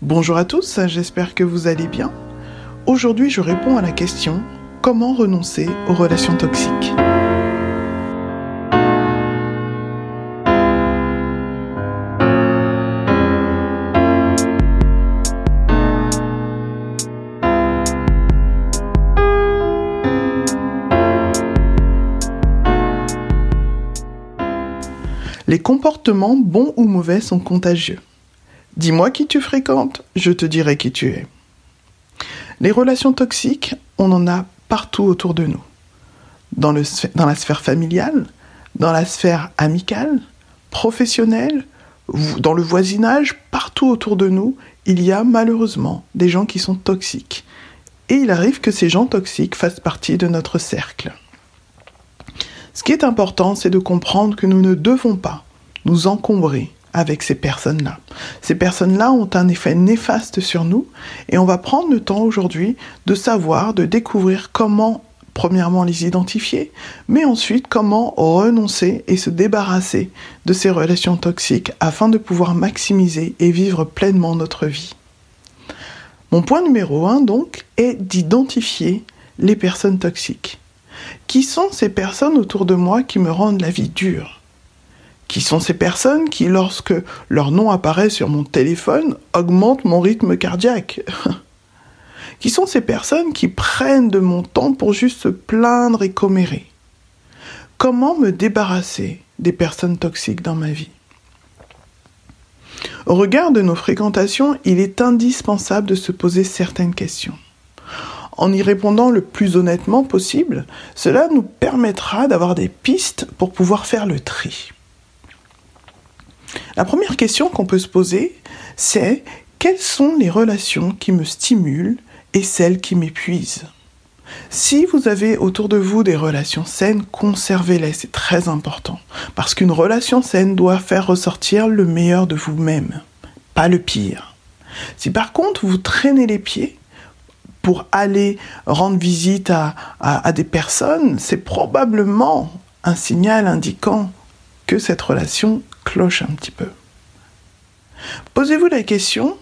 Bonjour à tous, j'espère que vous allez bien. Aujourd'hui, je réponds à la question comment renoncer aux relations toxiques? Les comportements bons ou mauvais sont contagieux. Dis-moi qui tu fréquentes, je te dirai qui tu es. Les relations toxiques, on en a partout autour de nous. Dans, la sphère familiale, dans la sphère amicale, professionnelle, dans le voisinage, partout autour de nous, il y a malheureusement des gens qui sont toxiques. Et il arrive que ces gens toxiques fassent partie de notre cercle. Ce qui est important, c'est de comprendre que nous ne devons pas nous encombrer avec ces personnes-là. Ces personnes-là ont un effet néfaste sur nous et on va prendre le temps aujourd'hui de savoir, de découvrir comment premièrement les identifier, mais ensuite comment renoncer et se débarrasser de ces relations toxiques afin de pouvoir maximiser et vivre pleinement notre vie. Mon point numéro un donc est d'identifier les personnes toxiques. Qui sont ces personnes autour de moi qui me rendent la vie dure? Qui sont ces personnes qui, lorsque leur nom apparaît sur mon téléphone, augmentent mon rythme cardiaque Qui sont ces personnes qui prennent de mon temps pour juste se plaindre et commérer Comment me débarrasser des personnes toxiques dans ma vie Au regard de nos fréquentations, il est indispensable de se poser certaines questions. En y répondant le plus honnêtement possible, cela nous permettra d'avoir des pistes pour pouvoir faire le tri. La première question qu'on peut se poser, c'est quelles sont les relations qui me stimulent et celles qui m'épuisent? Si vous avez autour de vous des relations saines, conservez-les, c'est très important. Parce qu'une relation saine doit faire ressortir le meilleur de vous-même, pas le pire. Si par contre vous traînez les pieds pour aller rendre visite à, à des personnes, c'est probablement un signal indiquant cette relation cloche un petit peu. Posez-vous la question,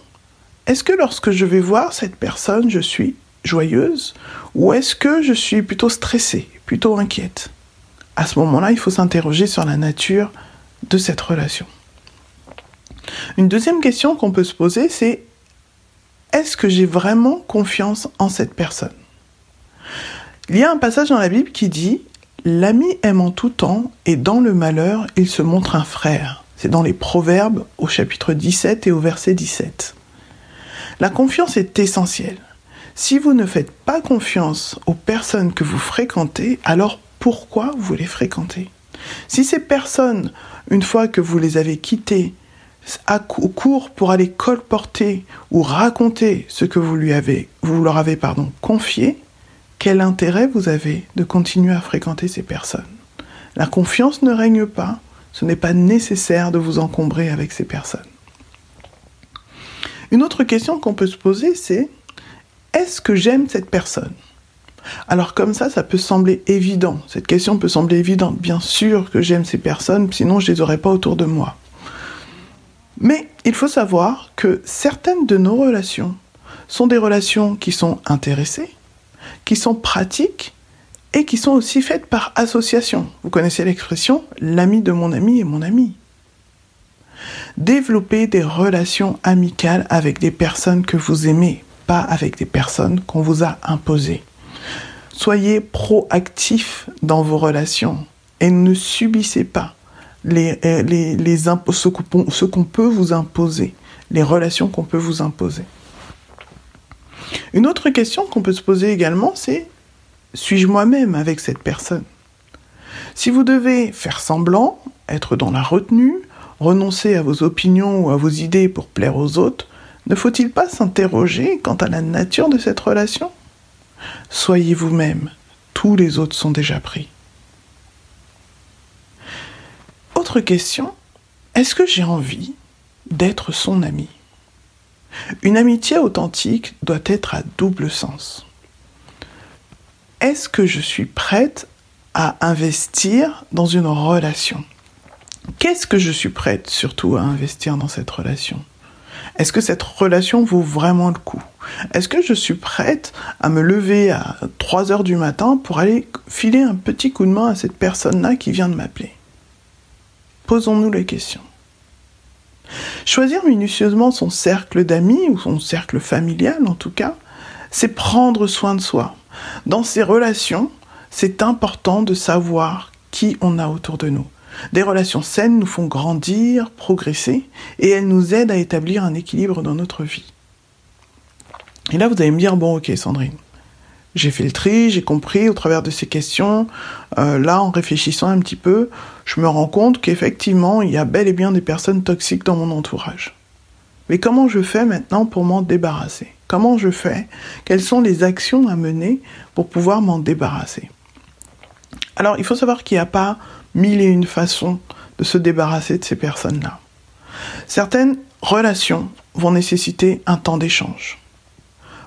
est-ce que lorsque je vais voir cette personne, je suis joyeuse ou est-ce que je suis plutôt stressée, plutôt inquiète? À ce moment-là, il faut s'interroger sur la nature de cette relation. Une deuxième question qu'on peut se poser, c'est est-ce que j'ai vraiment confiance en cette personne? Il y a un passage dans la Bible qui dit L'ami aime en tout temps et dans le malheur, il se montre un frère. C'est dans les Proverbes au chapitre 17 et au verset 17. La confiance est essentielle. Si vous ne faites pas confiance aux personnes que vous fréquentez, alors pourquoi vous les fréquentez? Si ces personnes, une fois que vous les avez quittées, court pour aller colporter ou raconter ce que vous, lui avez, leur avez confié, quel intérêt vous avez de continuer à fréquenter ces personnes? La confiance ne règne pas, ce n'est pas nécessaire de vous encombrer avec ces personnes. Une autre question qu'on peut se poser, c'est est-ce que j'aime cette personne? Alors comme ça, ça peut sembler évident. Cette question peut sembler évidente. Bien sûr que j'aime ces personnes, sinon je ne les aurais pas autour de moi. Mais il faut savoir que certaines de nos relations sont des relations qui sont intéressées, qui sont pratiques et qui sont aussi faites par association. Vous connaissez l'expression l'ami de mon ami est mon ami. Développer des relations amicales avec des personnes que vous aimez, pas avec des personnes qu'on vous a imposées. Soyez proactifs dans vos relations et ne subissez pas les, euh, les, les ce qu'on peut vous imposer, les relations qu'on peut vous imposer. Une autre question qu'on peut se poser également, c'est suis-je moi-même avec cette personne? Si vous devez faire semblant, être dans la retenue, renoncer à vos opinions ou à vos idées pour plaire aux autres, ne faut-il pas s'interroger quant à la nature de cette relation? Soyez vous-même, tous les autres sont déjà pris. Autre question, est-ce que j'ai envie d'être son ami? Une amitié authentique doit être à double sens. Est-ce que je suis prête à investir dans une relation? Qu'est-ce que je suis prête surtout à investir dans cette relation? Est-ce que cette relation vaut vraiment le coup? Est-ce que je suis prête à me lever à 3 heures du matin pour aller filer un petit coup de main à cette personne-là qui vient de m'appeler? Posons-nous les questions. Choisir minutieusement son cercle d'amis ou son cercle familial en tout cas, c'est prendre soin de soi. Dans ces relations, c'est important de savoir qui on a autour de nous. Des relations saines nous font grandir, progresser, et elles nous aident à établir un équilibre dans notre vie. Et là, vous allez me dire, bon, ok, Sandrine, j'ai fait le tri, j'ai compris au travers de ces questions. Euh, là, en réfléchissant un petit peu, je me rends compte qu'effectivement, il y a bel et bien des personnes toxiques dans mon entourage. Mais comment je fais maintenant pour m'en débarrasser? Comment je fais? Quelles sont les actions à mener pour pouvoir m'en débarrasser? Alors, il faut savoir qu'il n'y a pas mille et une façons de se débarrasser de ces personnes-là. Certaines relations vont nécessiter un temps d'échange.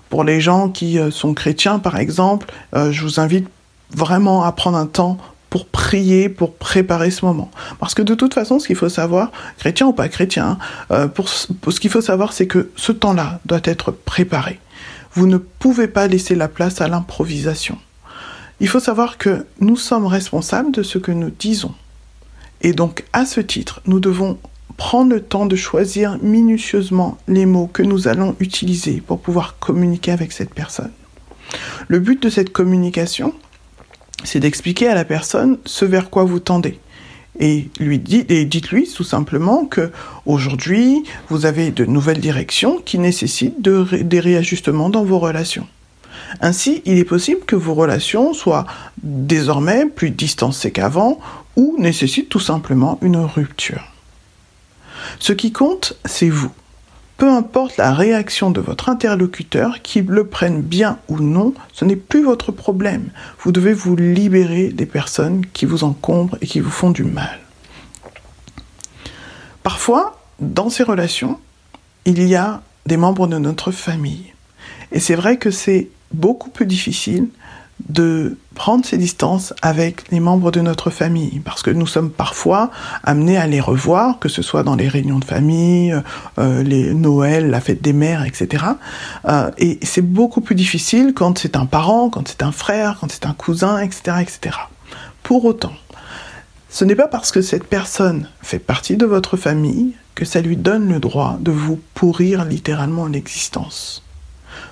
Pour les gens qui euh, sont chrétiens, par exemple, euh, je vous invite vraiment à prendre un temps pour prier, pour préparer ce moment. Parce que de toute façon, ce qu'il faut savoir, chrétien ou pas chrétien, euh, ce qu'il faut savoir, c'est que ce temps-là doit être préparé. Vous ne pouvez pas laisser la place à l'improvisation. Il faut savoir que nous sommes responsables de ce que nous disons. Et donc, à ce titre, nous devons prendre le temps de choisir minutieusement les mots que nous allons utiliser pour pouvoir communiquer avec cette personne. Le but de cette communication, c'est d'expliquer à la personne ce vers quoi vous tendez. Et lui dites-lui tout simplement que aujourd'hui vous avez de nouvelles directions qui nécessitent des réajustements dans vos relations. Ainsi, il est possible que vos relations soient désormais plus distancées qu'avant ou nécessitent tout simplement une rupture. Ce qui compte, c'est vous. Peu importe la réaction de votre interlocuteur, qu'il le prenne bien ou non, ce n'est plus votre problème. Vous devez vous libérer des personnes qui vous encombrent et qui vous font du mal. Parfois, dans ces relations, il y a des membres de notre famille. Et c'est vrai que c'est beaucoup plus difficile de prendre ses distances avec les membres de notre famille, parce que nous sommes parfois amenés à les revoir, que ce soit dans les réunions de famille, euh, les Noël, la fête des mères, etc. Euh, et c'est beaucoup plus difficile quand c'est un parent, quand c'est un frère, quand c'est un cousin, etc., etc. Pour autant, ce n'est pas parce que cette personne fait partie de votre famille que ça lui donne le droit de vous pourrir littéralement l'existence.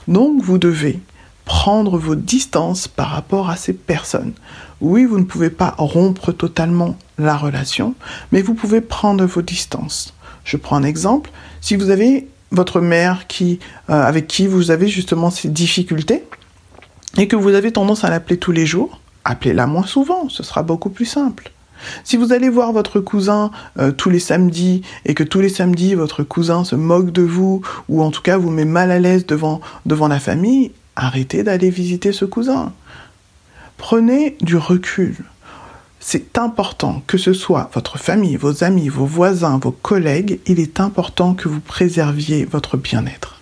Donc vous devez prendre vos distances par rapport à ces personnes. Oui, vous ne pouvez pas rompre totalement la relation, mais vous pouvez prendre vos distances. Je prends un exemple. Si vous avez votre mère qui, euh, avec qui vous avez justement ces difficultés et que vous avez tendance à l'appeler tous les jours, appelez-la moins souvent, ce sera beaucoup plus simple. Si vous allez voir votre cousin euh, tous les samedis et que tous les samedis votre cousin se moque de vous ou en tout cas vous met mal à l'aise devant, devant la famille, arrêtez d'aller visiter ce cousin. Prenez du recul. C'est important que ce soit votre famille, vos amis, vos voisins, vos collègues, il est important que vous préserviez votre bien-être.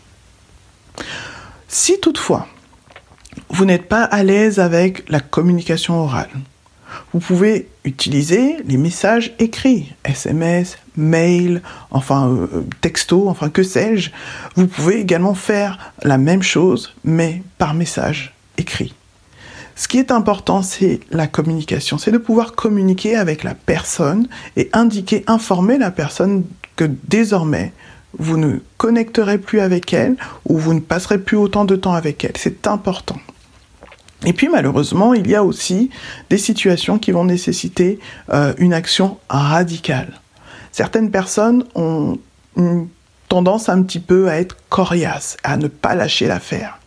Si toutefois, vous n'êtes pas à l'aise avec la communication orale, vous pouvez utiliser les messages écrits, SMS, mail, enfin euh, texto, enfin que sais-je. Vous pouvez également faire la même chose, mais par message écrit. Ce qui est important, c'est la communication, c'est de pouvoir communiquer avec la personne et indiquer, informer la personne que désormais, vous ne connecterez plus avec elle ou vous ne passerez plus autant de temps avec elle. C'est important. Et puis malheureusement, il y a aussi des situations qui vont nécessiter euh, une action radicale. Certaines personnes ont une tendance un petit peu à être coriaces, à ne pas lâcher l'affaire.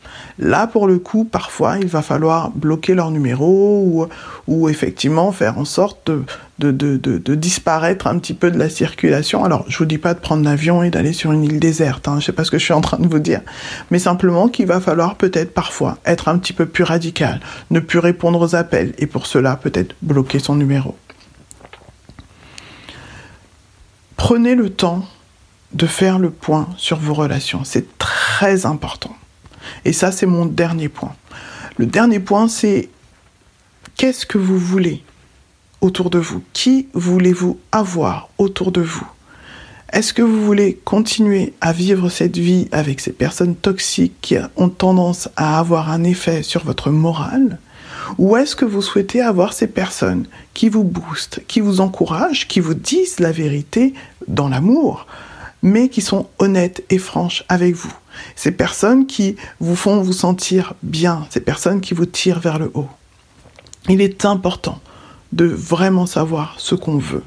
Là, pour le coup, parfois, il va falloir bloquer leur numéro ou, effectivement faire en sorte de, disparaître un petit peu de la circulation. Alors, je vous dis pas de prendre l'avion et d'aller sur une île déserte, hein, je sais pas ce que je suis en train de vous dire, mais simplement qu'il va falloir peut-être parfois être un petit peu plus radical, ne plus répondre aux appels et pour cela peut-être bloquer son numéro. Prenez le temps de faire le point sur vos relations, c'est très important. Et ça, c'est mon dernier point. Le dernier point, c'est qu'est-ce que vous voulez autour de vous? Qui voulez-vous avoir autour de vous? Est-ce que vous voulez continuer à vivre cette vie avec ces personnes toxiques qui ont tendance à avoir un effet sur votre morale? Ou est-ce que vous souhaitez avoir ces personnes qui vous boostent, qui vous encouragent, qui vous disent la vérité dans l'amour, mais qui sont honnêtes et franches avec vous? Ces personnes qui vous font vous sentir bien, ces personnes qui vous tirent vers le haut. Il est important de vraiment savoir ce qu'on veut.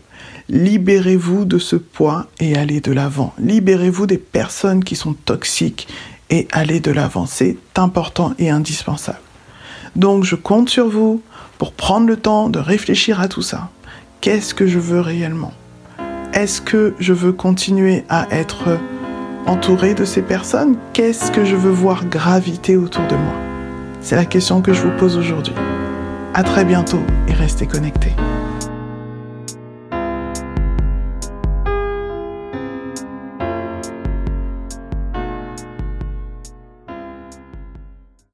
Libérez-vous de ce poids et allez de l'avant. Libérez-vous des personnes qui sont toxiques et allez de l'avant. C'est important et indispensable. Donc je compte sur vous pour prendre le temps de réfléchir à tout ça. Qu'est-ce que je veux réellement? Est-ce que je veux continuer à être entouré de ces personnes Qu'est-ce que je veux voir graviter autour de moi? C'est la question que je vous pose aujourd'hui. À très bientôt et restez connectés.